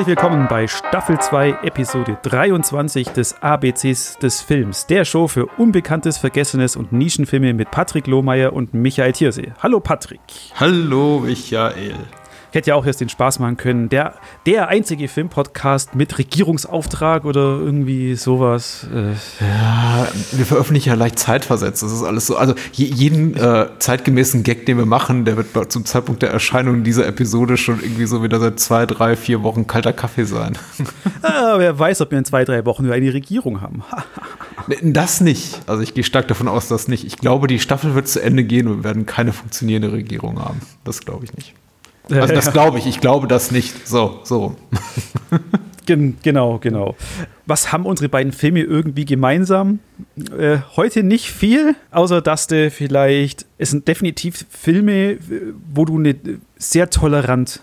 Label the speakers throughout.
Speaker 1: Herzlich willkommen bei Staffel 2, Episode 23 des ABCs des Films, der Show für Unbekanntes, Vergessenes und Nischenfilme mit Patrick Lohmeier und Michael Thiersee. Hallo Patrick.
Speaker 2: Hallo Michael.
Speaker 1: Ich hätte ja auch jetzt den Spaß machen können. Der, der einzige Filmpodcast mit Regierungsauftrag oder irgendwie sowas.
Speaker 2: Äh. Ja, wir veröffentlichen ja leicht zeitversetzt. Das ist alles so. Also jeden äh, zeitgemäßen Gag, den wir machen, der wird zum Zeitpunkt der Erscheinung dieser Episode schon irgendwie so wieder seit zwei, drei, vier Wochen kalter Kaffee sein.
Speaker 1: ah, wer weiß, ob wir in zwei, drei Wochen wieder eine Regierung haben.
Speaker 2: das nicht. Also ich gehe stark davon aus, dass nicht. Ich glaube, die Staffel wird zu Ende gehen und wir werden keine funktionierende Regierung haben. Das glaube ich nicht. Also das glaube ich, ich glaube das nicht. So, so.
Speaker 1: Gen genau, genau. Was haben unsere beiden Filme irgendwie gemeinsam? Äh, heute nicht viel, außer dass du vielleicht, es sind definitiv Filme, wo du ne, sehr tolerant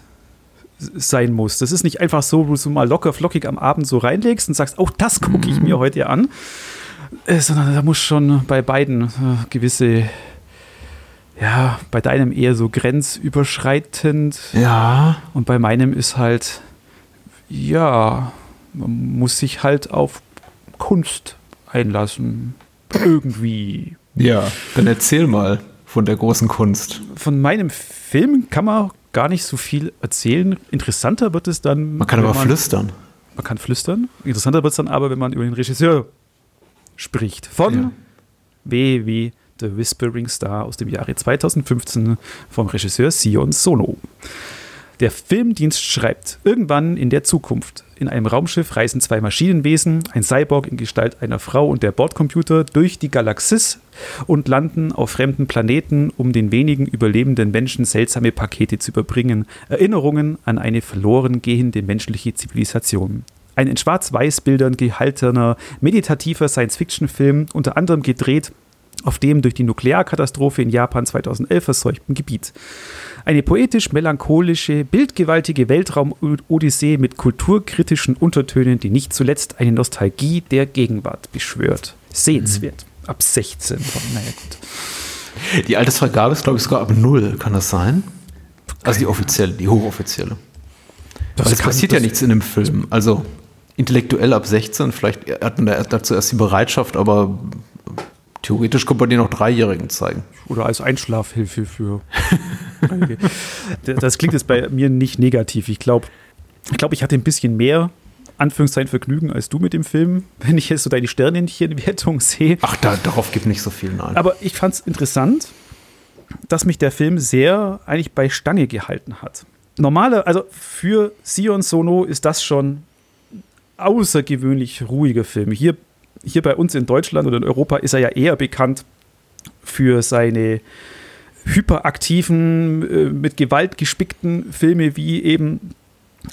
Speaker 1: sein musst. Das ist nicht einfach so, wo du mal locker flockig am Abend so reinlegst und sagst, oh, das gucke ich mir mhm. heute an. Äh, sondern da muss schon bei beiden äh, gewisse ja, bei deinem eher so grenzüberschreitend.
Speaker 2: Ja.
Speaker 1: Und bei meinem ist halt, ja, man muss sich halt auf Kunst einlassen. Irgendwie.
Speaker 2: Ja, dann erzähl mal von der großen Kunst.
Speaker 1: Von meinem Film kann man gar nicht so viel erzählen. Interessanter wird es dann.
Speaker 2: Man kann aber man, flüstern.
Speaker 1: Man kann flüstern. Interessanter wird es dann aber, wenn man über den Regisseur spricht. Von ja. W wie The Whispering Star aus dem Jahre 2015 vom Regisseur Sion Sono. Der Filmdienst schreibt, irgendwann in der Zukunft, in einem Raumschiff reisen zwei Maschinenwesen, ein Cyborg in Gestalt einer Frau und der Bordcomputer, durch die Galaxis und landen auf fremden Planeten, um den wenigen überlebenden Menschen seltsame Pakete zu überbringen, Erinnerungen an eine verloren gehende menschliche Zivilisation. Ein in Schwarz-Weiß-Bildern gehaltener, meditativer Science-Fiction-Film, unter anderem gedreht auf dem durch die Nuklearkatastrophe in Japan 2011 verseuchten Gebiet. Eine poetisch-melancholische, bildgewaltige Weltraum-Odyssee mit kulturkritischen Untertönen, die nicht zuletzt eine Nostalgie der Gegenwart beschwört. Sehenswert. Mhm. Ab 16. Naja,
Speaker 2: gut. Die Altersfreigabe ist, glaube ich, sogar ab 0. Kann das sein? Also die offizielle, die hochoffizielle. Das es passiert ja nichts in dem Film. Also intellektuell ab 16, vielleicht hat man dazu erst die Bereitschaft, aber Theoretisch könnte man den auch Dreijährigen zeigen.
Speaker 1: Oder als Einschlafhilfe für. das klingt jetzt bei mir nicht negativ. Ich glaube, ich, glaub, ich hatte ein bisschen mehr Anführungszeichen Vergnügen als du mit dem Film, wenn ich jetzt so deine Sternenchen-Wertung sehe.
Speaker 2: Ach, da, darauf gibt nicht so viel, nein.
Speaker 1: Aber ich fand es interessant, dass mich der Film sehr eigentlich bei Stange gehalten hat. Normale, also für Sion Sono ist das schon außergewöhnlich ruhiger Film. Hier hier bei uns in Deutschland oder in Europa ist er ja eher bekannt für seine hyperaktiven, äh, mit Gewalt gespickten Filme, wie eben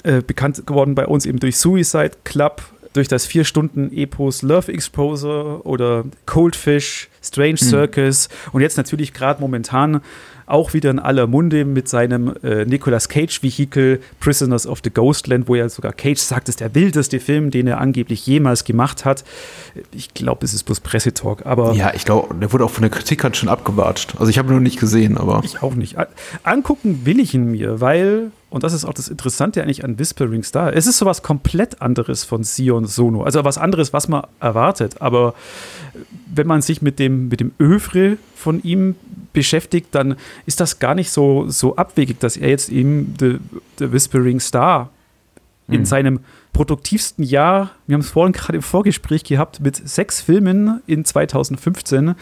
Speaker 1: äh, bekannt geworden bei uns eben durch Suicide Club, durch das vier Stunden Epos Love Exposure oder Coldfish, Strange hm. Circus mhm. und jetzt natürlich gerade momentan auch wieder in aller Munde mit seinem äh, Nicolas Cage-Vehikel Prisoners of the Ghostland, wo ja sogar Cage sagt, es ist der wildeste Film, den er angeblich jemals gemacht hat. Ich glaube, es ist bloß Pressetalk, aber.
Speaker 2: Ja, ich glaube, der wurde auch von der Kritik halt schon abgewatscht. Also ich habe ihn noch nicht gesehen, aber.
Speaker 1: Ich auch nicht. Angucken will ich ihn mir, weil und das ist auch das Interessante eigentlich an Whispering Star. Es ist sowas komplett anderes von Sion Sono. Also was anderes, was man erwartet. Aber wenn man sich mit dem, mit dem Övre von ihm beschäftigt, dann ist das gar nicht so, so abwegig, dass er jetzt eben The, The Whispering Star in mhm. seinem produktivsten Jahr, wir haben es vorhin gerade im Vorgespräch gehabt, mit sechs Filmen in 2015. Ja.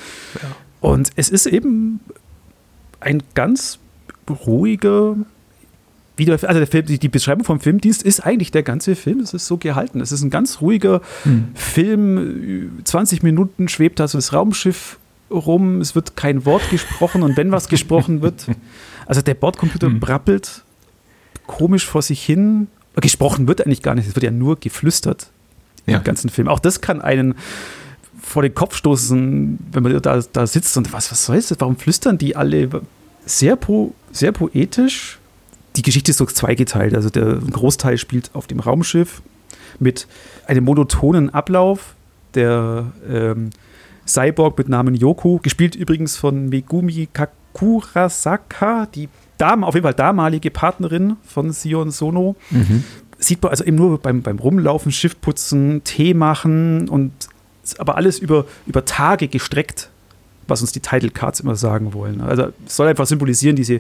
Speaker 1: Und es ist eben ein ganz ruhiger, wieder, also der Film, die Beschreibung vom Filmdienst ist eigentlich der ganze Film. Es ist so gehalten. Es ist ein ganz ruhiger hm. Film. 20 Minuten schwebt da so das Raumschiff rum. Es wird kein Wort gesprochen und wenn was gesprochen wird, also der Bordcomputer hm. brabbelt komisch vor sich hin. Gesprochen wird eigentlich gar nicht. Es wird ja nur geflüstert ja. im ganzen Film. Auch das kann einen vor den Kopf stoßen, wenn man da, da sitzt und was, was soll das? Warum flüstern die alle? Sehr, po, sehr poetisch die Geschichte ist so zweigeteilt. Also der Großteil spielt auf dem Raumschiff mit einem monotonen Ablauf. Der ähm, Cyborg mit Namen Yoku, gespielt übrigens von Megumi Kakurasaka, die Dame, auf jeden Fall damalige Partnerin von Sion Sono. Mhm. sieht man also eben nur beim, beim Rumlaufen, Schiff putzen, Tee machen und aber alles über, über Tage gestreckt, was uns die Title Cards immer sagen wollen. Also es soll einfach symbolisieren, diese,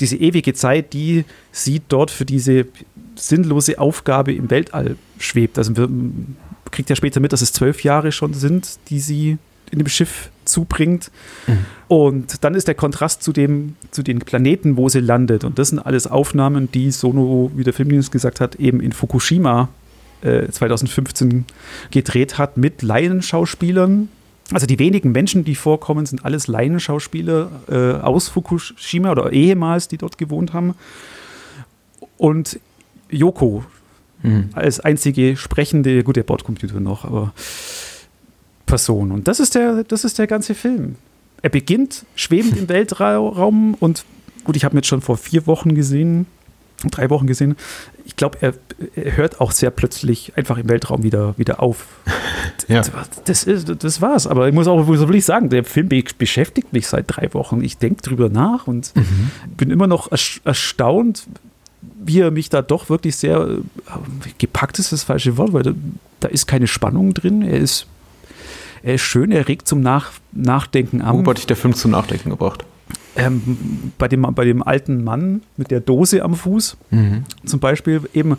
Speaker 1: diese ewige Zeit, die sie dort für diese sinnlose Aufgabe im Weltall schwebt. Also man kriegt ja später mit, dass es zwölf Jahre schon sind, die sie in dem Schiff zubringt. Mhm. Und dann ist der Kontrast zu, dem, zu den Planeten, wo sie landet. Und das sind alles Aufnahmen, die Sono, wie der Filmdienst gesagt hat, eben in Fukushima äh, 2015 gedreht hat mit Laienschauspielern. Also die wenigen Menschen, die vorkommen, sind alles Laienschauspieler äh, aus Fukushima oder ehemals, die dort gewohnt haben. Und Yoko mhm. als einzige sprechende, gut, der Bordcomputer noch, aber Person. Und das ist der, das ist der ganze Film. Er beginnt schwebend im Weltraum und gut, ich habe ihn jetzt schon vor vier Wochen gesehen, drei Wochen gesehen. Ich glaube, er, er, hört auch sehr plötzlich einfach im Weltraum wieder, wieder auf. ja. Das, ist, das war's. Aber ich muss auch wirklich sagen, der Film beschäftigt mich seit drei Wochen. Ich denke drüber nach und mhm. bin immer noch erstaunt, wie er mich da doch wirklich sehr äh, gepackt ist, das falsche Wort, weil da, da ist keine Spannung drin. Er ist er ist schön, er regt zum Nach Nachdenken
Speaker 2: an. Wo hat dich der Film zum Nachdenken gebracht?
Speaker 1: Ähm, bei, dem, bei dem alten Mann mit der Dose am Fuß mhm. zum Beispiel eben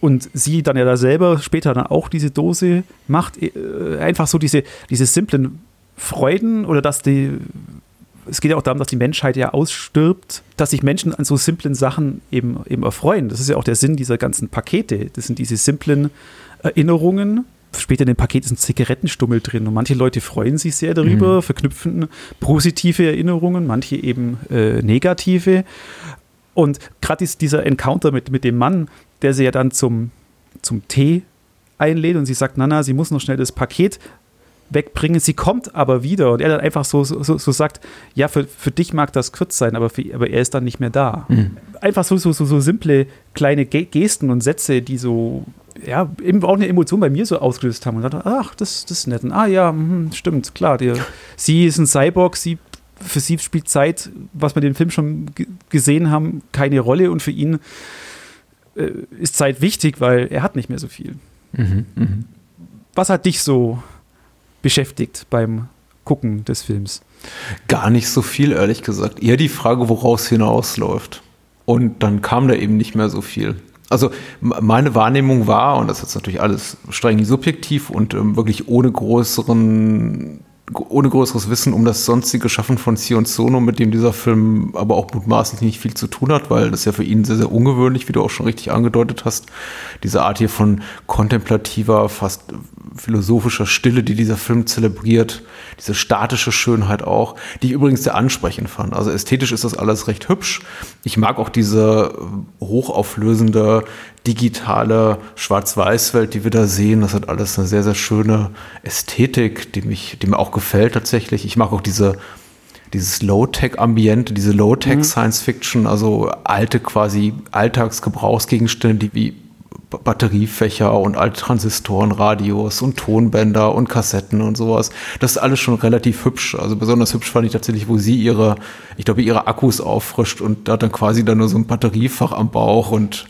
Speaker 1: und sie dann ja da selber später dann auch diese Dose macht, äh, einfach so diese, diese simplen Freuden oder dass die, es geht ja auch darum, dass die Menschheit ja ausstirbt, dass sich Menschen an so simplen Sachen eben, eben erfreuen. Das ist ja auch der Sinn dieser ganzen Pakete. Das sind diese simplen Erinnerungen, später in dem Paket ist ein Zigarettenstummel drin und manche Leute freuen sich sehr darüber, mhm. verknüpfen positive Erinnerungen, manche eben äh, negative. Und gerade dieser Encounter mit, mit dem Mann, der sie ja dann zum, zum Tee einlädt und sie sagt, Nana, sie muss noch schnell das Paket wegbringen. Sie kommt aber wieder und er dann einfach so, so, so sagt, ja, für, für dich mag das kurz sein, aber, für, aber er ist dann nicht mehr da. Mhm. Einfach so, so, so, so simple kleine Gesten und Sätze, die so ja, eben auch eine Emotion bei mir so ausgelöst haben und dachte, ach, das, das ist nett. Und, ah ja, mh, stimmt, klar. Die, sie ist ein Cyborg, sie, für sie spielt Zeit, was wir den Film schon gesehen haben, keine Rolle und für ihn äh, ist Zeit wichtig, weil er hat nicht mehr so viel. Mhm, mh. Was hat dich so beschäftigt beim Gucken des Films?
Speaker 2: Gar nicht so viel, ehrlich gesagt. Eher die Frage, woraus hinausläuft. Und dann kam da eben nicht mehr so viel. Also meine Wahrnehmung war, und das ist natürlich alles streng subjektiv und ähm, wirklich ohne größeren ohne größeres Wissen um das sonstige Schaffen von Sion Sono, mit dem dieser Film aber auch mutmaßlich nicht viel zu tun hat, weil das ja für ihn sehr, sehr ungewöhnlich, wie du auch schon richtig angedeutet hast, diese Art hier von kontemplativer, fast philosophischer Stille, die dieser Film zelebriert, diese statische Schönheit auch, die ich übrigens sehr ansprechend fand. Also ästhetisch ist das alles recht hübsch. Ich mag auch diese hochauflösende digitale Schwarz-Weiß-Welt, die wir da sehen. Das hat alles eine sehr, sehr schöne Ästhetik, die, mich, die mir auch gefällt tatsächlich. Ich mag auch diese, dieses Low-Tech-Ambiente, diese Low-Tech-Science-Fiction, mhm. also alte quasi Alltagsgebrauchsgegenstände, die wie Batteriefächer und alte Transistoren, Radios und Tonbänder und Kassetten und sowas. Das ist alles schon relativ hübsch. Also besonders hübsch fand ich tatsächlich, wo sie ihre, ich glaube, ihre Akkus auffrischt und da hat dann quasi dann nur so ein Batteriefach am Bauch und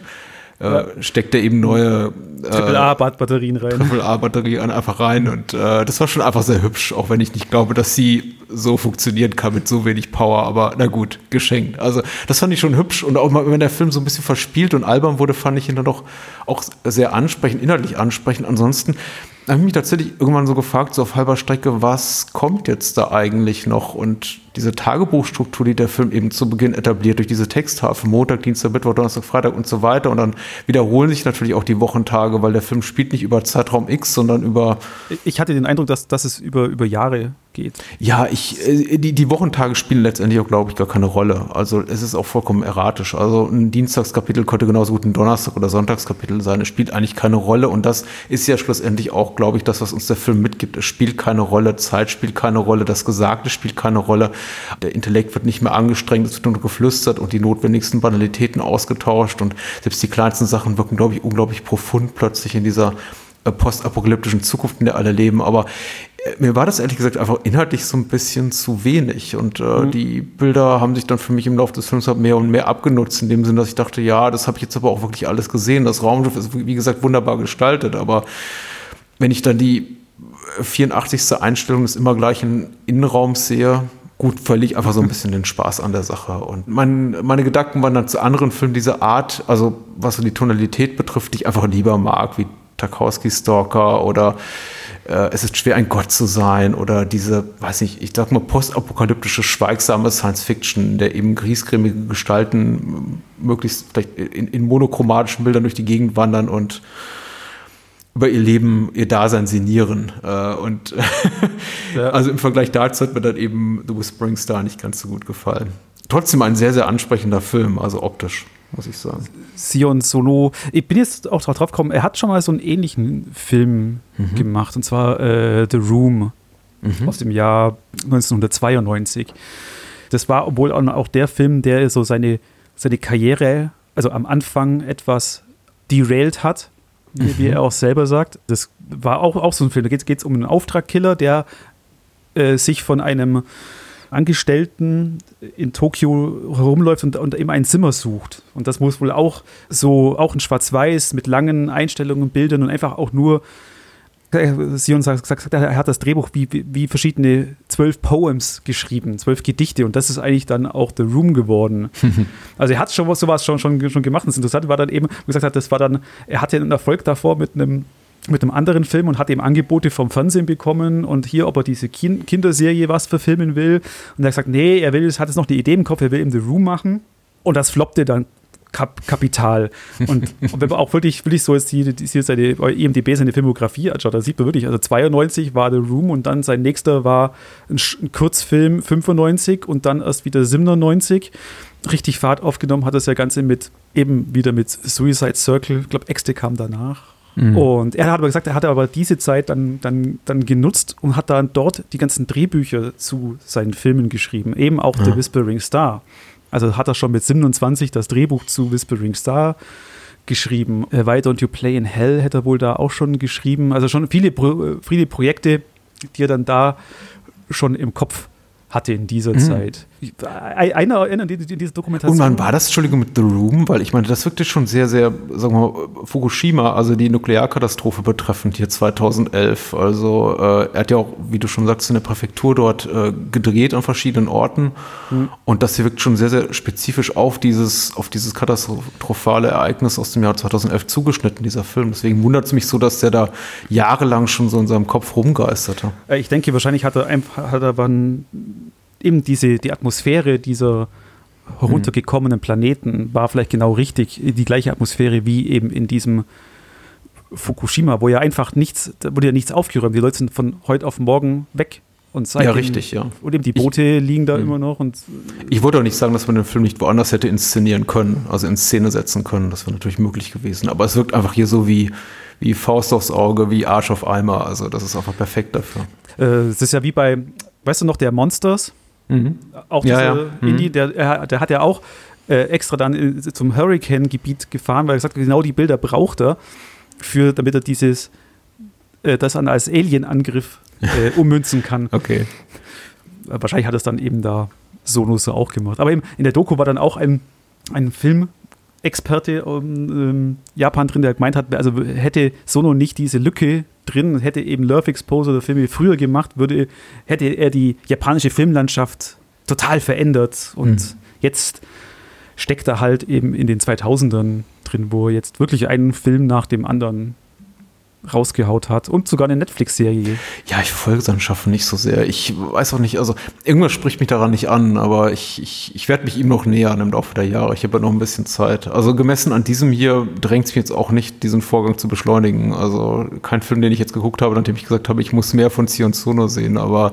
Speaker 2: äh, steckt er eben neue
Speaker 1: äh, AAA-Batterien rein.
Speaker 2: AAA-Batterien einfach rein und äh, das war schon einfach sehr hübsch, auch wenn ich nicht glaube, dass sie so funktionieren kann mit so wenig Power, aber na gut, geschenkt. Also das fand ich schon hübsch und auch mal, wenn der Film so ein bisschen verspielt und albern wurde, fand ich ihn dann doch auch sehr ansprechend, inhaltlich ansprechend. Ansonsten habe ich mich tatsächlich irgendwann so gefragt, so auf halber Strecke, was kommt jetzt da eigentlich noch? Und diese Tagebuchstruktur, die der Film eben zu Beginn etabliert, durch diese Texttafel, Montag, Dienstag, Mittwoch, Donnerstag, Freitag und so weiter. Und dann wiederholen sich natürlich auch die Wochentage, weil der Film spielt nicht über Zeitraum X, sondern über.
Speaker 1: Ich hatte den Eindruck, dass, dass es über, über Jahre geht.
Speaker 2: Ja, ich, äh, die, die Wochentage spielen letztendlich auch, glaube ich, gar keine Rolle. Also es ist auch vollkommen erratisch. Also ein Dienstagskapitel könnte genauso gut ein Donnerstag- oder Sonntagskapitel sein. Es spielt eigentlich keine Rolle. Und das ist ja schlussendlich auch, glaube ich, das, was uns der Film mitgibt. Es spielt keine Rolle, Zeit spielt keine Rolle, das Gesagte spielt keine Rolle. Der Intellekt wird nicht mehr angestrengt, es wird nur geflüstert und die notwendigsten Banalitäten ausgetauscht. Und selbst die kleinsten Sachen wirken, glaube ich, unglaublich profund plötzlich in dieser äh, postapokalyptischen Zukunft, in der alle leben. Aber äh, mir war das ehrlich gesagt einfach inhaltlich so ein bisschen zu wenig. Und äh, mhm. die Bilder haben sich dann für mich im Laufe des Films halt mehr und mehr abgenutzt, in dem Sinne, dass ich dachte, ja, das habe ich jetzt aber auch wirklich alles gesehen. Das Raumschiff ist, wie gesagt, wunderbar gestaltet. Aber wenn ich dann die 84. Einstellung des immer gleichen Innenraums sehe, gut, verliere ich einfach so ein bisschen den Spaß an der Sache. Und mein, meine Gedanken waren dann zu anderen Filmen dieser Art, also was so die Tonalität betrifft, die ich einfach lieber mag, wie Tarkowski Stalker oder äh, Es ist schwer, ein Gott zu sein oder diese, weiß nicht, ich sag mal, postapokalyptische, schweigsame Science Fiction, der eben griesgrämige Gestalten möglichst vielleicht in, in monochromatischen Bildern durch die Gegend wandern und über ihr Leben, ihr Dasein sinnieren. Äh, und ja. also im Vergleich dazu hat mir dann eben The Whispering Star nicht ganz so gut gefallen. Trotzdem ein sehr, sehr ansprechender Film, also optisch, muss ich sagen.
Speaker 1: Sion Solo, ich bin jetzt auch drauf gekommen, er hat schon mal so einen ähnlichen Film mhm. gemacht, und zwar äh, The Room mhm. aus dem Jahr 1992. Das war wohl auch der Film, der so seine, seine Karriere, also am Anfang etwas derailed hat wie, wie, er auch selber sagt. Das war auch, auch so ein Film. Da geht es um einen Auftragkiller, der äh, sich von einem Angestellten in Tokio herumläuft und, und eben ein Zimmer sucht. Und das muss wohl auch so, auch in Schwarz-Weiß mit langen Einstellungen, Bildern und einfach auch nur Sion sagt, sagt, er hat das Drehbuch wie, wie verschiedene zwölf Poems geschrieben, zwölf Gedichte und das ist eigentlich dann auch The Room geworden. also er hat schon was sowas schon, schon, schon gemacht. Das Interessante war dann eben, wie gesagt hat, das war dann, er hatte einen Erfolg davor mit einem mit einem anderen Film und hat eben Angebote vom Fernsehen bekommen und hier, ob er diese kind Kinderserie was verfilmen will. Und er hat gesagt, nee, er will, hat jetzt noch die Idee im Kopf, er will eben The Room machen. Und das floppte dann Kap Kapital. Und, und, wenn man auch wirklich, wirklich so jetzt die, die, seine IMDB seine Filmografie anschaut, da sieht man wirklich, also 92 war The Room und dann sein nächster war ein, ein Kurzfilm 95 und dann erst wieder 97. Richtig Fahrt aufgenommen hat das ja Ganze mit eben wieder mit Suicide Circle, ich glaube, Exte kam danach. Mhm. Und er hat aber gesagt, er hatte aber diese Zeit dann, dann, dann genutzt und hat dann dort die ganzen Drehbücher zu seinen Filmen geschrieben, eben auch ja. The Whispering Star. Also hat er schon mit 27 das Drehbuch zu Whispering Star geschrieben. Äh, Why Don't You Play in Hell hätte er wohl da auch schon geschrieben. Also schon viele, Pro viele Projekte, die er dann da schon im Kopf hatte in dieser mhm. Zeit. Einer erinnert in dieser Dokumentation.
Speaker 2: Und wann war das, Entschuldigung, mit The Room? Weil ich meine, das wirkte schon sehr, sehr, sagen wir mal, Fukushima, also die Nuklearkatastrophe betreffend hier 2011. Also äh, er hat ja auch, wie du schon sagst, in der Präfektur dort äh, gedreht an verschiedenen Orten. Mhm. Und das hier wirkt schon sehr, sehr spezifisch auf dieses, auf dieses katastrophale Ereignis aus dem Jahr 2011 zugeschnitten, dieser Film. Deswegen wundert es mich so, dass der da jahrelang schon so in seinem Kopf rumgeisterte.
Speaker 1: Äh, ich denke, wahrscheinlich hat er einfach, hat er wann eben diese, die Atmosphäre dieser heruntergekommenen Planeten war vielleicht genau richtig, die gleiche Atmosphäre wie eben in diesem Fukushima, wo ja einfach nichts, da wurde ja nichts aufgeräumt. Die Leute sind von heute auf morgen weg. Und
Speaker 2: ja, richtig, ja.
Speaker 1: Und eben die Boote ich, liegen da mh. immer noch. Und
Speaker 2: ich wollte auch nicht sagen, dass man den Film nicht woanders hätte inszenieren können, also in Szene setzen können. Das wäre natürlich möglich gewesen. Aber es wirkt einfach hier so wie, wie Faust aufs Auge, wie Arsch auf Eimer. Also das ist einfach perfekt dafür.
Speaker 1: Äh, es ist ja wie bei, weißt du noch, der Monsters? Mhm. Auch ja, ja. Mhm. Indie, der, der hat ja auch äh, extra dann zum Hurricane-Gebiet gefahren, weil er gesagt hat, genau die Bilder braucht er, für, damit er dieses, äh, das dann als Alien-Angriff äh, ummünzen kann.
Speaker 2: Okay.
Speaker 1: Wahrscheinlich hat er es dann eben da Sonos so auch gemacht. Aber eben in der Doku war dann auch ein, ein Film, Experte in ähm, Japan drin, der gemeint hat, also hätte Sono nicht diese Lücke drin, hätte eben Love Exposure der Filme früher gemacht, würde, hätte er die japanische Filmlandschaft total verändert. Und mhm. jetzt steckt er halt eben in den 2000ern drin, wo er jetzt wirklich einen Film nach dem anderen rausgehaut hat und sogar eine Netflix-Serie.
Speaker 2: Ja, ich folge seinem Schaffen nicht so sehr. Ich weiß auch nicht, also irgendwas spricht mich daran nicht an, aber ich, ich, ich werde mich ihm noch nähern im Laufe der Jahre. Ich habe ja noch ein bisschen Zeit. Also gemessen an diesem hier drängt es mich jetzt auch nicht, diesen Vorgang zu beschleunigen. Also kein Film, den ich jetzt geguckt habe, nachdem ich gesagt habe, ich muss mehr von Sion Sono sehen, aber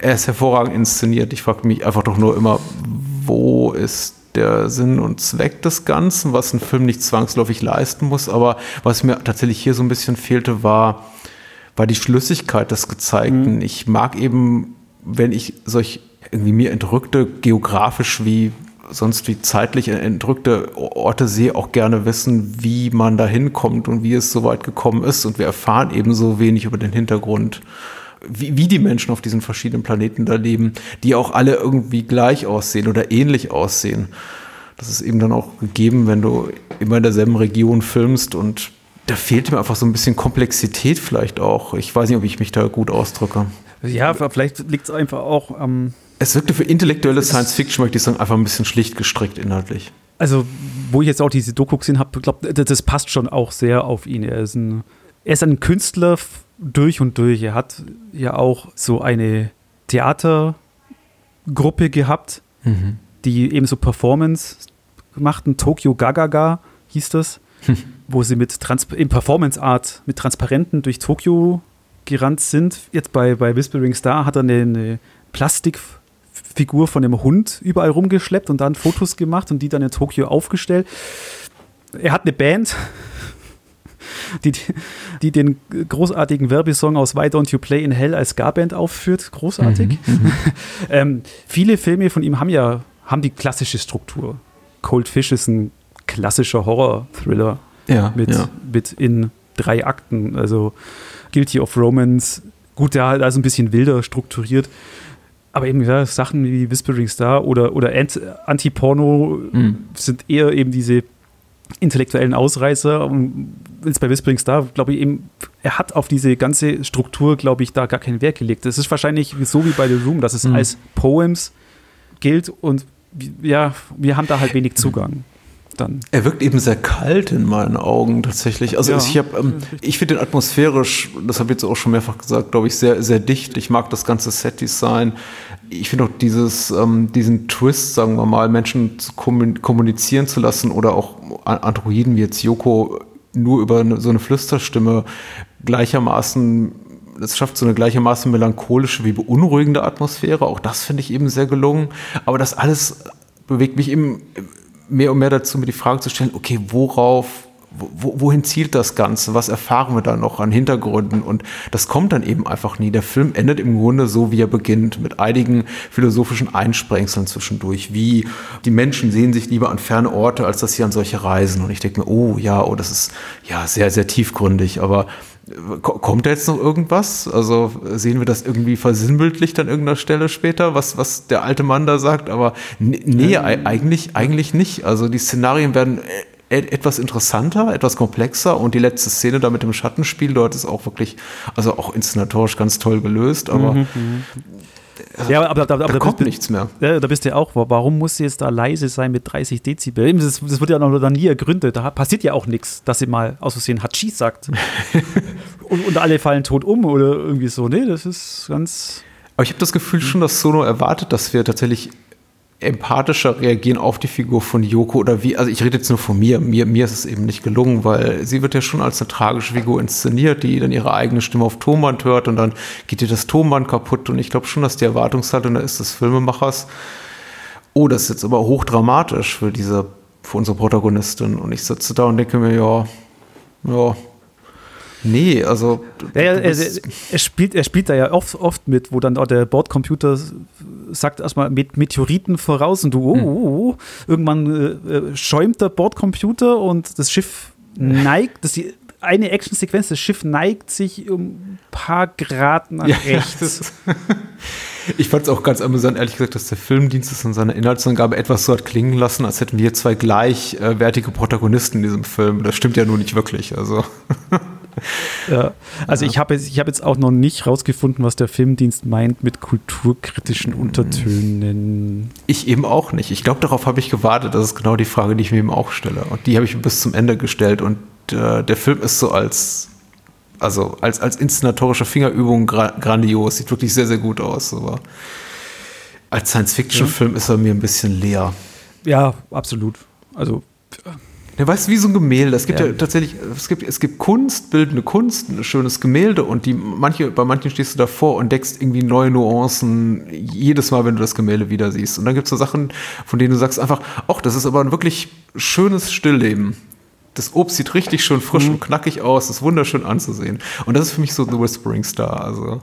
Speaker 2: er ist hervorragend inszeniert. Ich frage mich einfach doch nur immer, wo ist der Sinn und Zweck des Ganzen, was ein Film nicht zwangsläufig leisten muss. Aber was mir tatsächlich hier so ein bisschen fehlte, war, war die Schlüssigkeit des Gezeigten. Mhm. Ich mag eben, wenn ich solch irgendwie mir entrückte, geografisch wie sonst wie zeitlich entrückte Orte sehe, auch gerne wissen, wie man da hinkommt und wie es so weit gekommen ist. Und wir erfahren ebenso wenig über den Hintergrund, wie, wie die Menschen auf diesen verschiedenen Planeten da leben, die auch alle irgendwie gleich aussehen oder ähnlich aussehen. Das ist eben dann auch gegeben, wenn du immer in derselben Region filmst und da fehlt mir einfach so ein bisschen Komplexität vielleicht auch. Ich weiß nicht, ob ich mich da gut ausdrücke.
Speaker 1: Ja, vielleicht liegt es einfach auch am. Ähm
Speaker 2: es wirkte für intellektuelle Science Fiction, möchte ich sagen, einfach ein bisschen schlicht gestrickt inhaltlich.
Speaker 1: Also, wo ich jetzt auch diese Doku gesehen habe, glaube das passt schon auch sehr auf ihn. Er ist ein, er ist ein Künstler durch und durch. Er hat ja auch so eine Theatergruppe gehabt, mhm. die eben so Performance gemachten. Tokyo Gagaga hieß das, wo sie mit Trans in Performance Art mit Transparenten durch Tokio gerannt sind. Jetzt bei, bei Whispering Star hat er eine, eine Plastikfigur von einem Hund überall rumgeschleppt und dann Fotos gemacht und die dann in Tokio aufgestellt. Er hat eine Band, die, die den großartigen Werbesong aus Why Don't You Play in Hell als Garband aufführt. Großartig. Mhm, mhm. ähm, viele Filme von ihm haben ja haben die klassische Struktur. Cold Fish ist ein klassischer Horror-Thriller
Speaker 2: ja,
Speaker 1: mit,
Speaker 2: ja.
Speaker 1: mit in drei Akten. Also Guilty of Romance, gut, der hat also ein bisschen wilder strukturiert. Aber eben ja, Sachen wie Whispering Star oder, oder Anti-Porno mhm. sind eher eben diese intellektuellen Ausreißer. Und jetzt bei Whispering Star, glaube ich, eben, er hat auf diese ganze Struktur, glaube ich, da gar keinen Wert gelegt. Das ist wahrscheinlich so wie bei The Room, dass es mhm. als Poems gilt und ja, wir haben da halt wenig Zugang. Dann.
Speaker 2: Er wirkt eben sehr kalt in meinen Augen tatsächlich. Also ja. ich habe, ähm, ich finde den atmosphärisch, das habe ich jetzt auch schon mehrfach gesagt, glaube ich, sehr, sehr dicht. Ich mag das ganze Set-Design. Ich finde auch dieses, ähm, diesen Twist, sagen wir mal, Menschen zu kommunizieren zu lassen oder auch Androiden wie jetzt Yoko nur über eine, so eine Flüsterstimme gleichermaßen es schafft so eine gleichermaßen melancholische wie beunruhigende Atmosphäre. Auch das finde ich eben sehr gelungen. Aber das alles bewegt mich eben mehr und mehr dazu, mir die Frage zu stellen, okay, worauf wohin zielt das Ganze? Was erfahren wir da noch an Hintergründen? Und das kommt dann eben einfach nie. Der Film endet im Grunde so, wie er beginnt, mit einigen philosophischen Einsprengseln zwischendurch, wie die Menschen sehen sich lieber an ferne Orte, als dass sie an solche reisen. Und ich denke mir, oh ja, oh, das ist ja sehr, sehr tiefgründig, aber Kommt da jetzt noch irgendwas? Also sehen wir das irgendwie versinnbildlicht an irgendeiner Stelle später, was, was der alte Mann da sagt? Aber nee, ähm. eigentlich, eigentlich nicht. Also die Szenarien werden e-, etwas interessanter, etwas komplexer und die letzte Szene da mit dem Schattenspiel dort ist auch wirklich, also auch inszenatorisch ganz toll gelöst, aber mhm, mhm.
Speaker 1: Ja, aber, aber, aber
Speaker 2: da, da kommt nichts mehr.
Speaker 1: Ja, da bist du ja auch, warum muss sie jetzt da leise sein mit 30 Dezibel? Das, das wird ja noch dann nie ergründet. Da passiert ja auch nichts, dass sie mal aus Versehen Hachi sagt. und, und, alle fallen tot um oder irgendwie so. Nee, das ist ganz.
Speaker 2: Aber ich habe das Gefühl schon, dass Sono erwartet, dass wir tatsächlich empathischer reagieren auf die Figur von Yoko oder wie, also ich rede jetzt nur von mir, mir, mir ist es eben nicht gelungen, weil sie wird ja schon als eine tragische Figur inszeniert, die dann ihre eigene Stimme auf Tonband hört und dann geht ihr das Tonband kaputt. Und ich glaube schon, dass die Erwartungshaltung da ist des Filmemachers, oh, das ist jetzt aber hochdramatisch für diese, für unsere Protagonistin. Und ich sitze da und denke mir, ja, ja, Nee, also.
Speaker 1: Er, er, er, spielt, er spielt da ja oft, oft mit, wo dann auch der Bordcomputer sagt erstmal mit Meteoriten voraus und du, oh, hm. oh, oh. irgendwann äh, äh, schäumt der Bordcomputer und das Schiff neigt, das die eine Actionsequenz, das Schiff neigt sich um ein paar Grad nach ja, rechts.
Speaker 2: ich fand es auch ganz amüsant, ehrlich gesagt, dass der Filmdienst es in seiner Inhaltsangabe etwas so hat klingen lassen, als hätten wir zwei gleichwertige Protagonisten in diesem Film. Das stimmt ja nur nicht wirklich. Also.
Speaker 1: Ja. Also ja. ich habe jetzt, hab jetzt auch noch nicht rausgefunden, was der Filmdienst meint mit kulturkritischen Untertönen.
Speaker 2: Ich eben auch nicht. Ich glaube, darauf habe ich gewartet. Das ist genau die Frage, die ich mir eben auch stelle. Und die habe ich bis zum Ende gestellt. Und äh, der Film ist so als, also als, als inszenatorische Fingerübung gra grandios. Sieht wirklich sehr, sehr gut aus. Aber als Science-Fiction-Film ja. ist er mir ein bisschen leer.
Speaker 1: Ja, absolut. Also
Speaker 2: ja, weißt du, wie so ein Gemälde. Es gibt ja. ja, tatsächlich, es gibt, es gibt Kunst, bildende Kunst, ein schönes Gemälde und die, manche, bei manchen stehst du davor und deckst irgendwie neue Nuancen jedes Mal, wenn du das Gemälde wieder siehst. Und dann gibt es so Sachen, von denen du sagst einfach, ach, das ist aber ein wirklich schönes Stillleben. Das Obst sieht richtig schön frisch mhm. und knackig aus, ist wunderschön anzusehen. Und das ist für mich so The Whispering Star. Also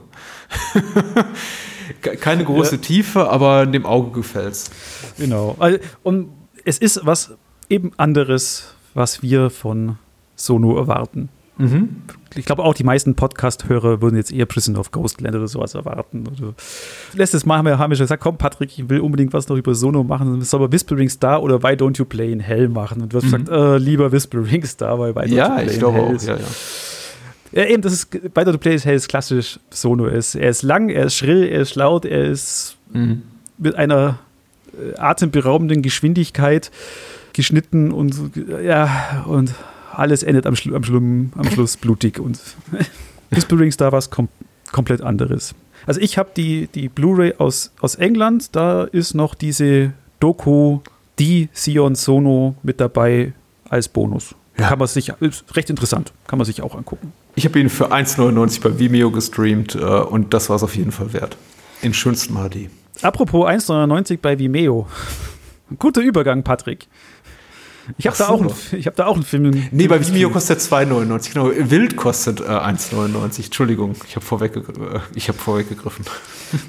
Speaker 2: keine große ja. Tiefe, aber dem Auge gefällt's.
Speaker 1: Genau. Und es ist was eben anderes, was wir von Sono erwarten. Mhm. Ich glaube auch die meisten Podcast-Hörer würden jetzt eher Prison of Ghostland oder sowas erwarten. Oder letztes Mal haben wir, haben wir schon gesagt, komm Patrick, ich will unbedingt was noch über Sono machen. Soll wir Whispering Star oder Why Don't You Play in Hell machen? Und du hast mhm. gesagt, äh, lieber Whispering Star, weil Why
Speaker 2: Don't ja, You Play ich in Hell auch, ja, ja.
Speaker 1: Ja, eben, das ist, Why Don't You Play in Hell ist klassisch Sono ist. Er ist lang, er ist schrill, er ist laut, er ist mhm. mit einer äh, atemberaubenden Geschwindigkeit geschnitten und ja, und alles endet am, Schlu am, Schlu am Schluss blutig und Whispering Star war was kom komplett anderes. Also ich habe die, die Blu-ray aus, aus England, da ist noch diese Doku, die Sion Sono mit dabei als Bonus. Ja. Kann man sich, ist recht interessant, kann man sich auch angucken.
Speaker 2: Ich habe ihn für 1,99 bei Vimeo gestreamt äh, und das war es auf jeden Fall wert. In schönstem HD.
Speaker 1: Apropos 1,99 bei Vimeo. Guter Übergang, Patrick. Ich habe da, auch hab da auch einen Film.
Speaker 2: Nee, bei Vimeo kostet 2,99. Genau, Wild kostet äh, 1,99. Entschuldigung, ich habe vorweg, äh, hab vorweggegriffen.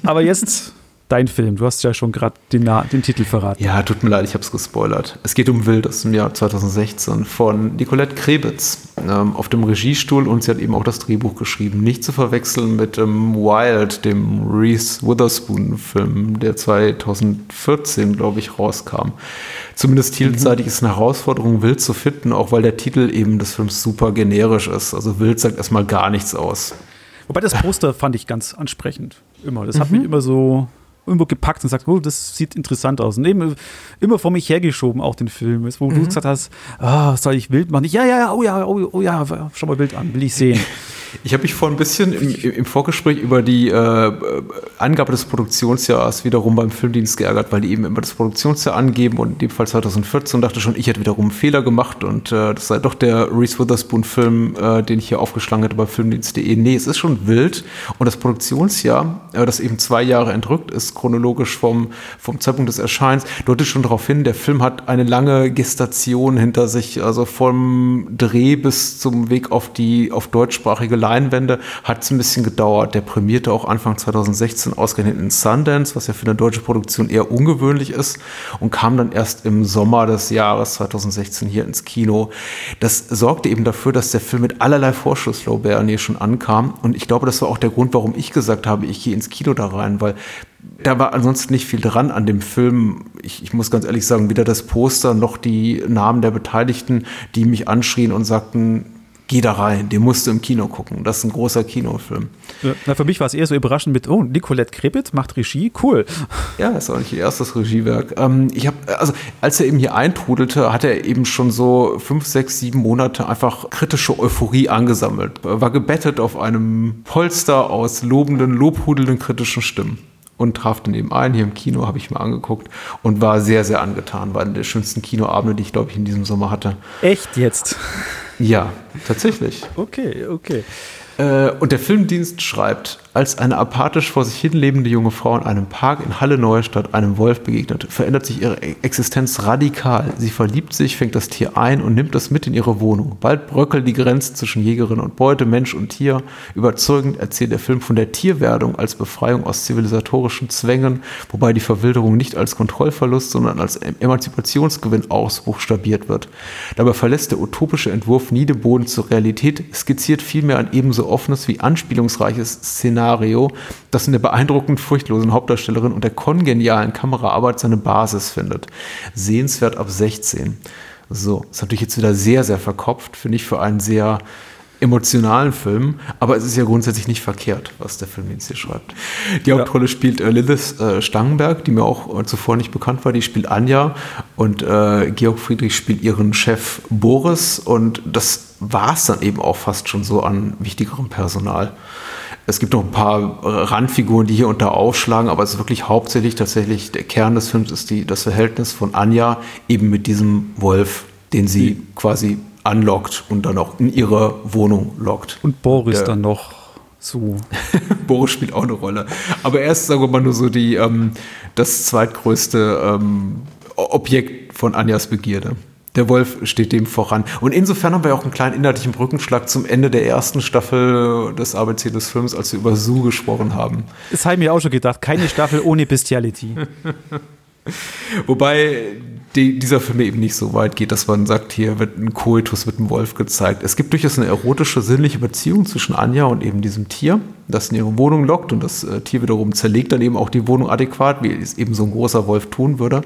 Speaker 1: Aber jetzt dein Film. Du hast ja schon gerade den, den, Titel verraten.
Speaker 2: Ja, tut mir leid, ich habe es gespoilert. Es geht um Wild aus dem Jahr 2016 von Nicolette Krebitz ähm, auf dem Regiestuhl und sie hat eben auch das Drehbuch geschrieben. Nicht zu verwechseln mit ähm, Wild, dem Reese Witherspoon-Film, der 2014, glaube ich, rauskam. Zumindest titelseitig mhm. ist eine Herausforderung, Wild zu finden, auch weil der Titel eben des Films super generisch ist. Also Wild sagt erstmal gar nichts aus.
Speaker 1: Wobei das Poster fand ich ganz ansprechend. Immer. Das hat mhm. mich immer so irgendwo gepackt und sagt, oh, das sieht interessant aus. Und eben immer vor mich hergeschoben, auch den Film, wo mhm. du gesagt hast, ah, soll ich wild machen? Ich, ja, ja, oh ja, oh, oh ja, schau mal wild an, will ich sehen.
Speaker 2: Ich habe mich vor ein bisschen im, im Vorgespräch über die äh, Angabe des Produktionsjahres wiederum beim Filmdienst geärgert, weil die eben immer das Produktionsjahr angeben und in dem Fall 2014 und dachte schon, ich hätte wiederum einen Fehler gemacht und äh, das sei doch der Reese Witherspoon-Film, äh, den ich hier aufgeschlagen hätte bei filmdienst.de. Nee, es ist schon wild und das Produktionsjahr, äh, das eben zwei Jahre entrückt ist, chronologisch vom, vom Zeitpunkt des Erscheins, deutet schon darauf hin, der Film hat eine lange Gestation hinter sich, also vom Dreh bis zum Weg auf die auf deutschsprachige Leinwände hat es ein bisschen gedauert. Der prämierte auch Anfang 2016 ausgerechnet in Sundance, was ja für eine deutsche Produktion eher ungewöhnlich ist und kam dann erst im Sommer des Jahres 2016 hier ins Kino. Das sorgte eben dafür, dass der Film mit allerlei Vorschusslorbeeren hier schon ankam und ich glaube, das war auch der Grund, warum ich gesagt habe, ich gehe ins Kino da rein, weil da war ansonsten nicht viel dran an dem Film. Ich, ich, muss ganz ehrlich sagen, weder das Poster noch die Namen der Beteiligten, die mich anschrien und sagten, geh da rein, den musst du im Kino gucken. Das ist ein großer Kinofilm.
Speaker 1: Na, für mich war es eher so überraschend mit, oh, Nicolette Kripit macht Regie, cool.
Speaker 2: Ja, ist auch nicht ihr erstes Regiewerk. Ähm, ich habe, also als er eben hier eintrudelte, hat er eben schon so fünf, sechs, sieben Monate einfach kritische Euphorie angesammelt. War gebettet auf einem Polster aus lobenden, lobhudelnden kritischen Stimmen und traf dann eben ein. Hier im Kino habe ich mir angeguckt und war sehr, sehr angetan. War eine der schönsten Kinoabende, die ich, glaube ich, in diesem Sommer hatte.
Speaker 1: Echt jetzt?
Speaker 2: Ja, tatsächlich.
Speaker 1: Okay, okay.
Speaker 2: Äh, und der Filmdienst schreibt, als eine apathisch vor sich hin lebende junge Frau in einem Park in Halle Neustadt einem Wolf begegnet, verändert sich ihre Existenz radikal. Sie verliebt sich, fängt das Tier ein und nimmt es mit in ihre Wohnung. Bald bröckeln die Grenzen zwischen Jägerin und Beute, Mensch und Tier. Überzeugend erzählt der Film von der Tierwerdung als Befreiung aus zivilisatorischen Zwängen, wobei die Verwilderung nicht als Kontrollverlust, sondern als Emanzipationsgewinn ausbuchstabiert wird. Dabei verlässt der utopische Entwurf nie den Boden zur Realität, skizziert vielmehr ein ebenso offenes wie anspielungsreiches Szenario Szenario, das in der beeindruckend furchtlosen Hauptdarstellerin und der kongenialen Kameraarbeit seine Basis findet. Sehenswert ab 16. So, ist natürlich jetzt wieder sehr, sehr verkopft, finde ich, für einen sehr emotionalen Film, aber es ist ja grundsätzlich nicht verkehrt, was der Film jetzt hier schreibt. Die Hauptrolle ja. spielt äh, Lilith äh, Stangenberg, die mir auch äh, zuvor nicht bekannt war, die spielt Anja und äh, Georg Friedrich spielt ihren Chef Boris und das war es dann eben auch fast schon so an wichtigerem Personal. Es gibt noch ein paar Randfiguren, die hier unter aufschlagen, aber es ist wirklich hauptsächlich tatsächlich der Kern des Films ist die, das Verhältnis von Anja eben mit diesem Wolf, den sie mhm. quasi anlockt und dann auch in ihre Wohnung lockt.
Speaker 1: Und Boris der, dann noch so.
Speaker 2: Boris spielt auch eine Rolle. Aber er ist, sagen wir mal, nur so die, ähm, das zweitgrößte ähm, Objekt von Anjas Begierde. Der Wolf steht dem voran. Und insofern haben wir auch einen kleinen inhaltlichen Brückenschlag zum Ende der ersten Staffel des ABC des Films, als wir über Sue gesprochen haben.
Speaker 1: Das habe ich mir auch schon gedacht. Keine Staffel ohne Bestiality.
Speaker 2: Wobei die, dieser Film eben nicht so weit geht, dass man sagt, hier wird ein Koitus mit einem Wolf gezeigt. Es gibt durchaus eine erotische, sinnliche Beziehung zwischen Anja und eben diesem Tier, das in ihre Wohnung lockt und das äh, Tier wiederum zerlegt dann eben auch die Wohnung adäquat, wie es eben so ein großer Wolf tun würde.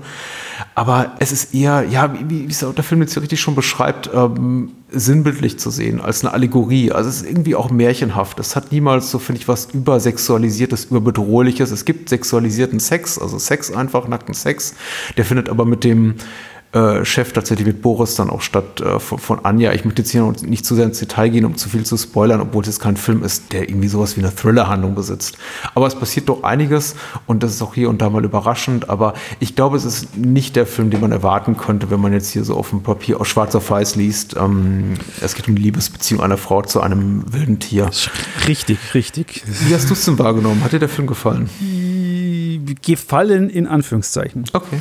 Speaker 2: Aber es ist eher, ja, wie, wie es der Film jetzt richtig schon beschreibt, ähm, sinnbildlich zu sehen, als eine Allegorie. Also es ist irgendwie auch märchenhaft. Es hat niemals so, finde ich, was übersexualisiertes, überbedrohliches. Es gibt sexualisierten Sex, also Sex einfach, nackten Sex. Der findet aber mit dem äh, Chef tatsächlich mit Boris dann auch statt äh, von, von, Anja. Ich möchte jetzt hier noch nicht zu sehr ins Detail gehen, um zu viel zu spoilern, obwohl es kein Film ist, der irgendwie sowas wie eine Thriller-Handlung besitzt. Aber es passiert doch einiges und das ist auch hier und da mal überraschend. Aber ich glaube, es ist nicht der Film, den man erwarten könnte, wenn man jetzt hier so auf dem Papier aus schwarz auf weiß liest. Ähm, es geht um die Liebesbeziehung einer Frau zu einem wilden Tier.
Speaker 1: Richtig, richtig.
Speaker 2: Wie hast du es denn wahrgenommen? Hat dir der Film gefallen?
Speaker 1: Gefallen in Anführungszeichen.
Speaker 2: Okay.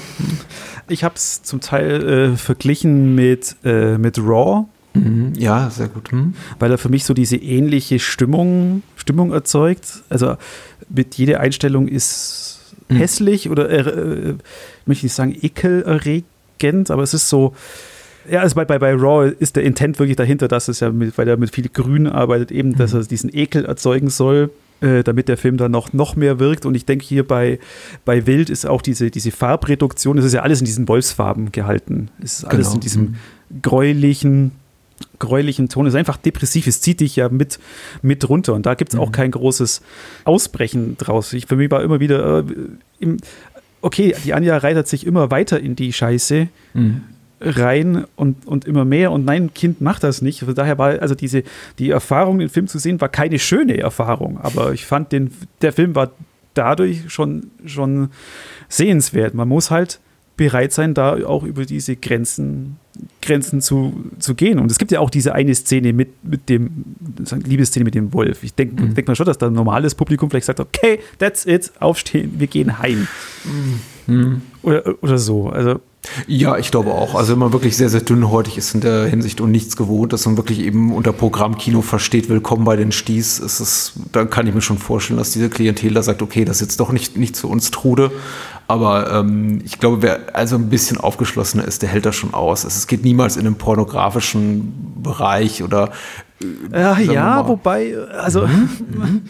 Speaker 1: Ich habe es zum Teil äh, verglichen mit, äh, mit Raw.
Speaker 2: Mhm. Ja, sehr gut. Mhm.
Speaker 1: Weil er für mich so diese ähnliche Stimmung, Stimmung erzeugt. Also mit jeder Einstellung ist mhm. hässlich oder äh, äh, möchte ich nicht sagen ekelerregend, aber es ist so. Ja, also bei, bei, bei Raw ist der Intent wirklich dahinter, dass es ja, mit, weil er mit viel Grün arbeitet, eben, dass mhm. er diesen Ekel erzeugen soll äh, damit der Film dann noch, noch mehr wirkt. Und ich denke, hier bei, bei Wild ist auch diese, diese Farbreduktion, es ist ja alles in diesen Wolfsfarben gehalten. Es ist alles genau. in diesem mhm. gräulichen, gräulichen Ton. Es ist einfach depressiv, es zieht dich ja mit, mit runter. Und da gibt es mhm. auch kein großes Ausbrechen draus. Ich, für mich war immer wieder, äh, im, okay, die Anja reitet sich immer weiter in die Scheiße. Mhm rein und, und immer mehr. Und nein, Kind macht das nicht. Von daher war also diese, die Erfahrung, den Film zu sehen, war keine schöne Erfahrung. Aber ich fand, den, der Film war dadurch schon, schon sehenswert. Man muss halt bereit sein, da auch über diese Grenzen, Grenzen zu, zu gehen. Und es gibt ja auch diese eine Szene mit, mit dem, Liebesszene mit dem Wolf. Ich denke mhm. denk mal schon, dass da ein normales Publikum vielleicht sagt, okay, that's it, aufstehen, wir gehen heim. Mhm. Oder, oder so. Also
Speaker 2: ja, ich glaube auch. Also wenn man wirklich sehr, sehr dünnhäutig ist in der Hinsicht und nichts gewohnt ist und wirklich eben unter Programmkino versteht, willkommen bei den Sties, ist es, dann kann ich mir schon vorstellen, dass diese Klientel da sagt, okay, das ist jetzt doch nicht, nicht zu uns Trude. Aber ähm, ich glaube, wer also ein bisschen aufgeschlossener ist, der hält das schon aus. Es geht niemals in den pornografischen Bereich oder
Speaker 1: äh, ja, wobei, also mhm.
Speaker 2: Mhm.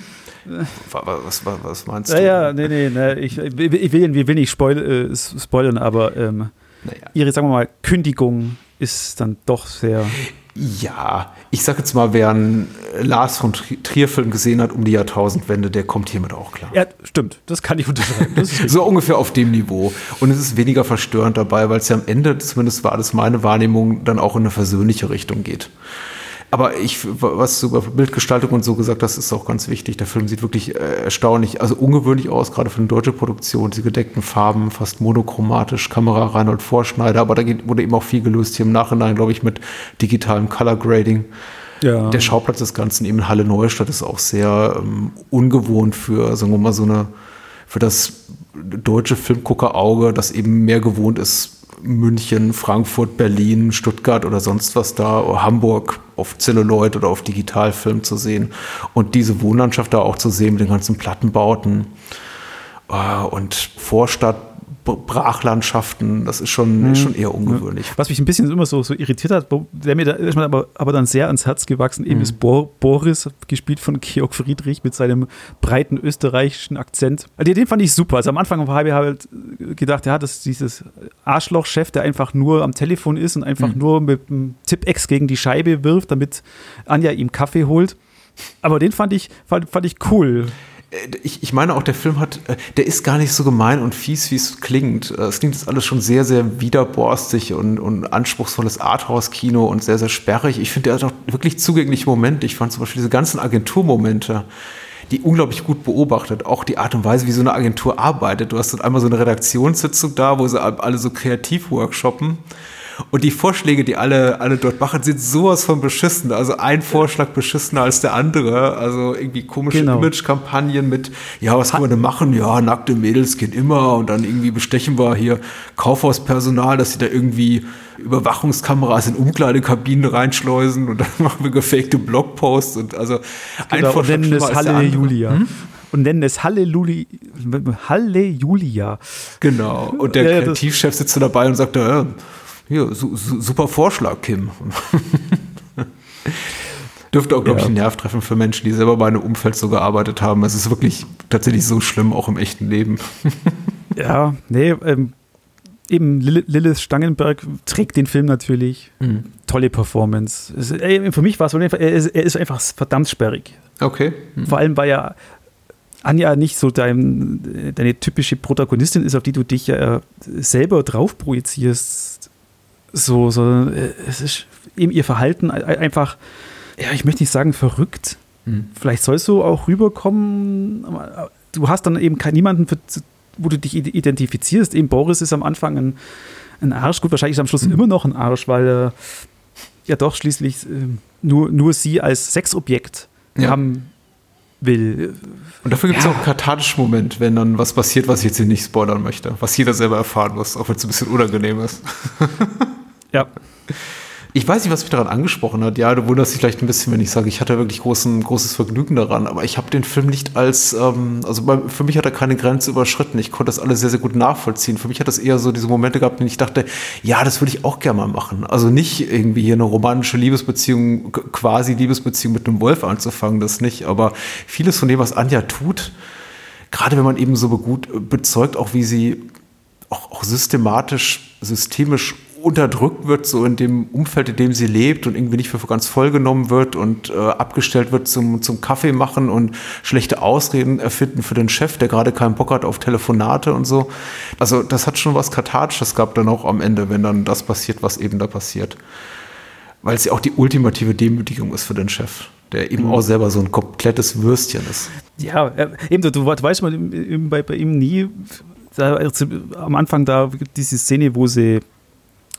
Speaker 2: Was, was, was, meinst
Speaker 1: du? Ja, ja, nee, nee, nee ich, ich, will, ich will nicht spoil, äh, spoilern, aber ähm, naja. ihre, sagen wir mal, Kündigung ist dann doch sehr.
Speaker 2: Ja, ich sag jetzt mal, wer einen Lars von Trier-Film gesehen hat um die Jahrtausendwende, der kommt hiermit auch klar.
Speaker 1: Ja, stimmt, das kann ich unterschreiben.
Speaker 2: so ungefähr auf dem Niveau. Und es ist weniger verstörend dabei, weil es ja am Ende, zumindest war das meine Wahrnehmung, dann auch in eine versöhnliche Richtung geht. Aber ich, was du über Bildgestaltung und so gesagt hast, ist auch ganz wichtig. Der Film sieht wirklich äh, erstaunlich, also ungewöhnlich aus, gerade für eine deutsche Produktion. Die gedeckten Farben, fast monochromatisch, Kamera Reinhold Vorschneider, aber da wurde eben auch viel gelöst hier im Nachhinein, glaube ich, mit digitalem Color Grading. Ja. Der Schauplatz des Ganzen eben Halle Neustadt ist auch sehr ähm, ungewohnt für, sagen wir mal, so eine, für das deutsche Filmguckerauge, das eben mehr gewohnt ist, München, Frankfurt, Berlin, Stuttgart oder sonst was da, Hamburg auf Zelluloid oder auf Digitalfilm zu sehen und diese Wohnlandschaft da auch zu sehen mit den ganzen Plattenbauten. Äh, und Vorstadt Brachlandschaften, das ist schon, mhm. ist schon eher ungewöhnlich.
Speaker 1: Was mich ein bisschen immer so, so irritiert hat, der mir da ist mir aber, aber dann sehr ans Herz gewachsen, eben mhm. ist Bo Boris, gespielt von Georg Friedrich mit seinem breiten österreichischen Akzent. Also den fand ich super. Also am Anfang habe ich halt gedacht, ja, das ist dieses Arschloch-Chef, der einfach nur am Telefon ist und einfach mhm. nur mit einem Tipp-Ex gegen die Scheibe wirft, damit Anja ihm Kaffee holt. Aber den fand ich, fand, fand ich cool.
Speaker 2: Äh, ich, ich meine auch, der Film hat, äh, der ist gar nicht so gemein und fies, wie es klingt. Äh, es klingt jetzt alles schon sehr, sehr widerborstig und, und anspruchsvolles Arthouse-Kino und sehr, sehr sperrig. Ich finde, der hat auch wirklich zugängliche Momente. Ich fand zum Beispiel diese ganzen Agenturmomente, die unglaublich gut beobachtet. Auch die Art und Weise, wie so eine Agentur arbeitet. Du hast dann einmal so eine Redaktionssitzung da, wo sie alle so kreativ workshoppen. Und die Vorschläge, die alle, alle dort machen, sind sowas von beschissen. Also ein Vorschlag beschissener als der andere. Also irgendwie komische genau. Image-Kampagnen mit, ja, was können wir denn machen? Ja, nackte Mädels gehen immer und dann irgendwie bestechen wir hier Kaufhauspersonal, dass sie da irgendwie Überwachungskameras in Umkleidekabinen reinschleusen und dann machen wir gefakte Blogposts und also
Speaker 1: genau, ein Vorschlag und nennen es Halleluja. Hm? Und nennen es Halleluja. Halleluja.
Speaker 2: Genau. Und der ja, Kreativchef sitzt dabei und sagt, ja, hier, su super Vorschlag, Kim. Dürfte auch, glaube ja. ich, einen Nerv treffen für Menschen, die selber bei einem Umfeld so gearbeitet haben. Es ist wirklich tatsächlich so schlimm, auch im echten Leben.
Speaker 1: ja, nee, ähm, eben Lilith Stangenberg trägt den Film natürlich. Mhm. Tolle Performance. Es, ey, für mich war es, er ist, er ist einfach verdammt sperrig.
Speaker 2: Okay.
Speaker 1: Mhm. Vor allem, weil ja Anja nicht so dein, deine typische Protagonistin ist, auf die du dich ja selber drauf projizierst so, sondern äh, es ist eben ihr Verhalten einfach, ja, ich möchte nicht sagen verrückt. Mhm. Vielleicht sollst du auch rüberkommen. Du hast dann eben niemanden, für, wo du dich identifizierst. Eben Boris ist am Anfang ein, ein Arsch. Gut, wahrscheinlich ist er am Schluss mhm. immer noch ein Arsch, weil er ja doch schließlich äh, nur, nur sie als Sexobjekt ja. haben will.
Speaker 2: Und dafür gibt es ja. auch einen kathartischen Moment, wenn dann was passiert, was ich jetzt hier nicht spoilern möchte, was jeder selber erfahren muss, auch wenn es ein bisschen unangenehm ist.
Speaker 1: Ja.
Speaker 2: Ich weiß nicht, was mich daran angesprochen hat. Ja, du wunderst dich vielleicht ein bisschen, wenn ich sage, ich hatte wirklich großen, großes Vergnügen daran. Aber ich habe den Film nicht als, ähm, also bei, für mich hat er keine Grenze überschritten. Ich konnte das alles sehr, sehr gut nachvollziehen. Für mich hat das eher so diese Momente gehabt, in denen ich dachte, ja, das würde ich auch gerne mal machen. Also nicht irgendwie hier eine romantische Liebesbeziehung, quasi Liebesbeziehung mit einem Wolf anzufangen, das nicht. Aber vieles von dem, was Anja tut, gerade wenn man eben so gut bezeugt, auch wie sie auch, auch systematisch, systemisch unterdrückt wird, so in dem Umfeld, in dem sie lebt und irgendwie nicht für ganz voll genommen wird und äh, abgestellt wird zum, zum Kaffee machen und schlechte Ausreden erfinden für den Chef, der gerade keinen Bock hat auf Telefonate und so. Also das hat schon was Kathartisches gehabt dann auch am Ende, wenn dann das passiert, was eben da passiert. Weil es ja auch die ultimative Demütigung ist für den Chef, der eben mhm. auch selber so ein komplettes Würstchen ist.
Speaker 1: Ja, äh, eben, du, du weißt mal bei, bei ihm nie, da, also, am Anfang da diese Szene, wo sie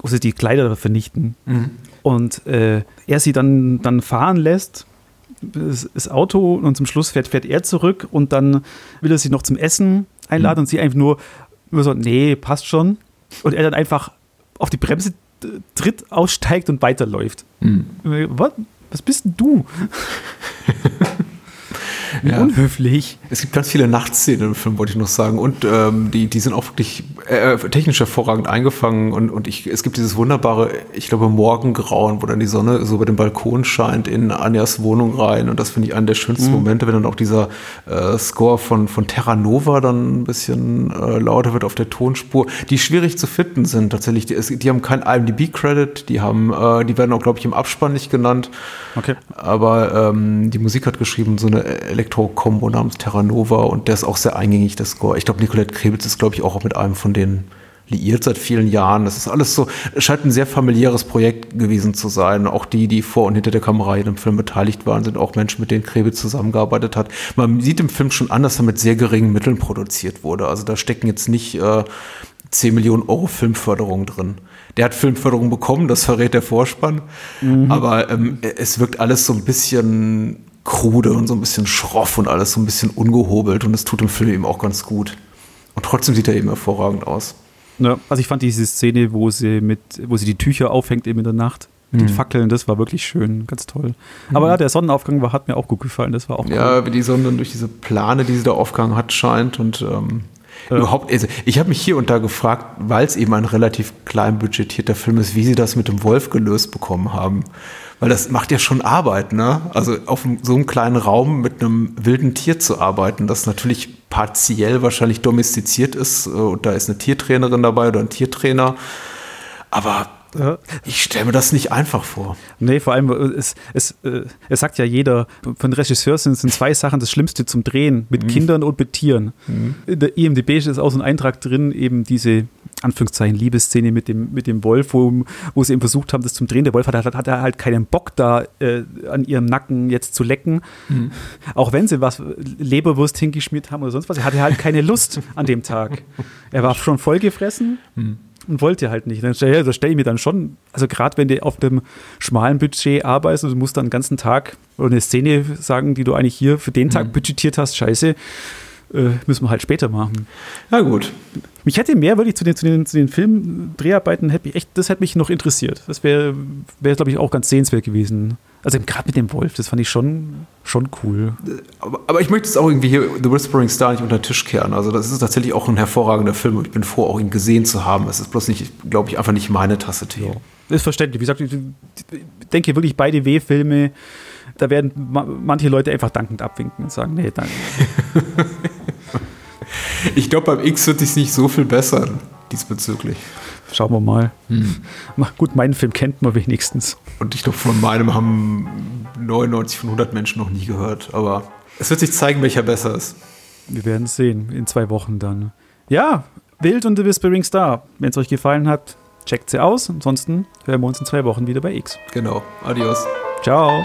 Speaker 1: wo sie die Kleider vernichten. Mhm. Und äh, er sie dann, dann fahren lässt, das, das, Auto, und zum Schluss fährt, fährt er zurück und dann will er sie noch zum Essen einladen mhm. und sie einfach nur, nur so, nee, passt schon. Und er dann einfach auf die Bremse tritt, aussteigt und weiterläuft. Mhm. Was? Was bist denn du? ja. unhöflich.
Speaker 2: Es gibt ganz viele Nachtszenen im Film, wollte ich noch sagen. Und ähm, die, die sind auch wirklich äh, technisch hervorragend eingefangen. Und, und ich, es gibt dieses wunderbare, ich glaube, Morgengrauen, wo dann die Sonne so über den Balkon scheint in Anjas Wohnung rein. Und das finde ich einen der schönsten mhm. Momente, wenn dann auch dieser äh, Score von, von Terra Nova dann ein bisschen äh, lauter wird auf der Tonspur, die schwierig zu finden sind tatsächlich. Die, die haben kein IMDb-Credit, die haben, äh, die werden auch, glaube ich, im Abspann nicht genannt. Okay. Aber ähm, die Musik hat geschrieben so eine Elektro-Kombo namens Terra Nova und der ist auch sehr eingängig, der Score. Ich glaube, Nicolette Krebitz ist, glaube ich, auch mit einem von denen liiert seit vielen Jahren. Das ist alles so, es scheint ein sehr familiäres Projekt gewesen zu sein. Auch die, die vor und hinter der Kamera in dem Film beteiligt waren, sind auch Menschen, mit denen Krebitz zusammengearbeitet hat. Man sieht im Film schon an, dass er mit sehr geringen Mitteln produziert wurde. Also da stecken jetzt nicht äh, 10 Millionen Euro Filmförderung drin. Der hat Filmförderung bekommen, das verrät der Vorspann. Mhm. Aber ähm, es wirkt alles so ein bisschen krude und so ein bisschen schroff und alles so ein bisschen ungehobelt und es tut dem Film eben auch ganz gut. Und trotzdem sieht er eben hervorragend aus.
Speaker 1: Ja, also ich fand diese Szene, wo sie mit, wo sie die Tücher aufhängt eben in der Nacht, mit mhm. den Fackeln, das war wirklich schön, ganz toll. Aber mhm. ja, der Sonnenaufgang war, hat mir auch gut gefallen, das war auch
Speaker 2: Ja, cool. wie die Sonne durch diese Plane, die sie da aufgegangen hat, scheint und ähm, ja. Überhaupt, also ich habe mich hier und da gefragt, weil es eben ein relativ klein budgetierter Film ist, wie sie das mit dem Wolf gelöst bekommen haben. Weil das macht ja schon Arbeit, ne? Also auf so einem kleinen Raum mit einem wilden Tier zu arbeiten, das natürlich partiell wahrscheinlich domestiziert ist. Und da ist eine Tiertrainerin dabei oder ein Tiertrainer. Aber. Ich stelle mir das nicht einfach vor.
Speaker 1: Nee, vor allem, äh, es, es, äh, es sagt ja jeder, von Regisseur sind, sind zwei Sachen das Schlimmste zum Drehen, mit mhm. Kindern und mit Tieren. Mhm. In der IMDB ist auch so ein Eintrag drin, eben diese Anführungszeichen Liebesszene mit dem, mit dem Wolf, wo, wo sie eben versucht haben, das zum Drehen. Der Wolf hat, hat, hat halt keinen Bock da äh, an ihrem Nacken jetzt zu lecken. Mhm. Auch wenn sie was Leberwurst hingeschmiert haben oder sonst was. Er hatte halt keine Lust an dem Tag. Er war schon vollgefressen. Mhm. Und wollte halt nicht. Dann stelle stell ich mir dann schon, also gerade wenn du auf dem schmalen Budget arbeitest und du musst dann den ganzen Tag oder eine Szene sagen, die du eigentlich hier für den Tag mhm. budgetiert hast, scheiße, äh, müssen wir halt später machen.
Speaker 2: Ja, gut.
Speaker 1: Mich hätte mehr wirklich zu den, zu den, zu den Filmdreharbeiten, hätte echt, das hätte mich noch interessiert. Das wäre, wär, glaube ich, auch ganz sehenswert gewesen. Also gerade mit dem Wolf, das fand ich schon, schon cool.
Speaker 2: Aber, aber, ich möchte es auch irgendwie hier The Whispering Star nicht unter den Tisch kehren. Also das ist tatsächlich auch ein hervorragender Film und ich bin froh, auch ihn gesehen zu haben. Es ist bloß nicht, glaube ich, einfach nicht meine Tasse Tee. Ja.
Speaker 1: Ist verständlich. Wie gesagt, ich denke wirklich, beide W-Filme, da werden manche Leute einfach dankend abwinken und sagen, nee, danke.
Speaker 2: ich glaube, beim X wird sich nicht so viel bessern diesbezüglich.
Speaker 1: Schauen wir mal. Hm. Gut, meinen Film kennt man wenigstens.
Speaker 2: Und ich glaube, von meinem haben 99 von 100 Menschen noch nie gehört. Aber es wird sich zeigen, welcher besser ist.
Speaker 1: Wir werden es sehen. In zwei Wochen dann. Ja, Wild und The Whispering Star. Wenn es euch gefallen hat, checkt sie aus. Ansonsten hören wir uns in zwei Wochen wieder bei X.
Speaker 2: Genau. Adios.
Speaker 1: Ciao.